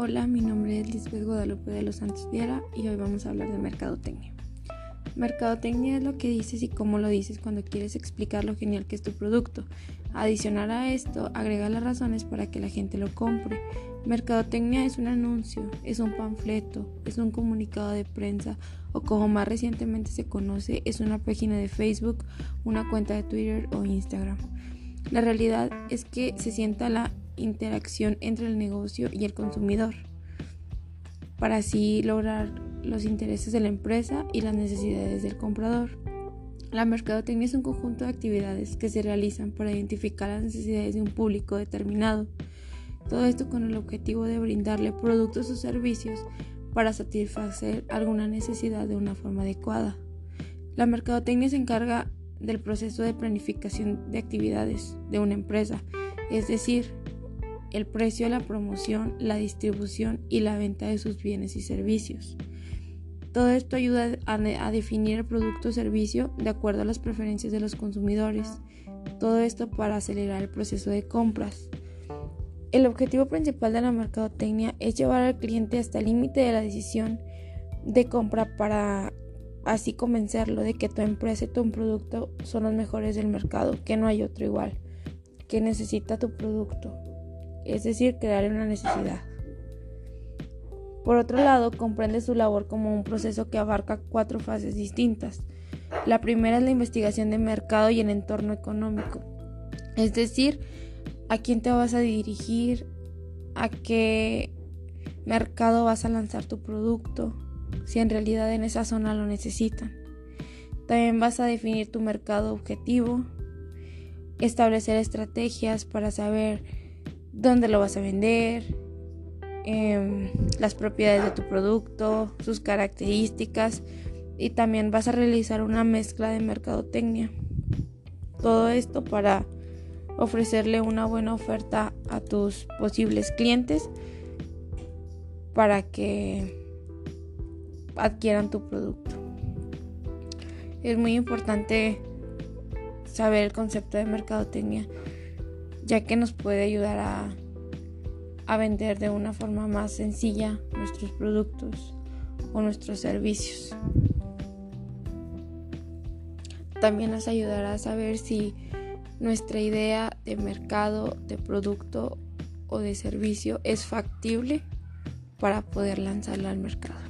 Hola, mi nombre es Lisbeth Guadalupe de los Santos Viera y hoy vamos a hablar de mercadotecnia. Mercadotecnia es lo que dices y cómo lo dices cuando quieres explicar lo genial que es tu producto. Adicionar a esto, agrega las razones para que la gente lo compre. Mercadotecnia es un anuncio, es un panfleto, es un comunicado de prensa o como más recientemente se conoce, es una página de Facebook, una cuenta de Twitter o Instagram. La realidad es que se sienta la interacción entre el negocio y el consumidor para así lograr los intereses de la empresa y las necesidades del comprador. La mercadotecnia es un conjunto de actividades que se realizan para identificar las necesidades de un público determinado. Todo esto con el objetivo de brindarle productos o servicios para satisfacer alguna necesidad de una forma adecuada. La mercadotecnia se encarga del proceso de planificación de actividades de una empresa, es decir, el precio, la promoción, la distribución y la venta de sus bienes y servicios. Todo esto ayuda a, definir el producto o servicio de acuerdo a las preferencias de los consumidores. Todo esto para acelerar el proceso de compras. El objetivo principal de la mercadotecnia es llevar al cliente hasta el límite de la decisión de compra para así convencerlo de que tu empresa y tu producto son los mejores del mercado, que no hay otro igual, que necesita tu producto, es decir, crear una necesidad. Por otro lado, comprende su labor como un proceso que abarca cuatro fases distintas. La primera es la investigación de mercado y el entorno económico, es decir, a quién te vas a dirigir, a qué mercado vas a lanzar tu producto, si en realidad en esa zona lo necesitan. También vas a definir tu mercado objetivo, establecer estrategias para saber dónde lo vas a vender, em, las propiedades de tu producto, sus características y también vas a realizar una mezcla de mercadotecnia. Todo esto para ofrecerle una buena oferta a tus posibles clientes para que adquieran tu producto. Es muy importante saber el concepto de mercadotecnia, ya que nos puede ayudar a, vender de una forma más sencilla nuestros productos o nuestros servicios. También nos ayudará a saber si nuestra idea de mercado, de producto o de servicio es factible para poder lanzarla al mercado.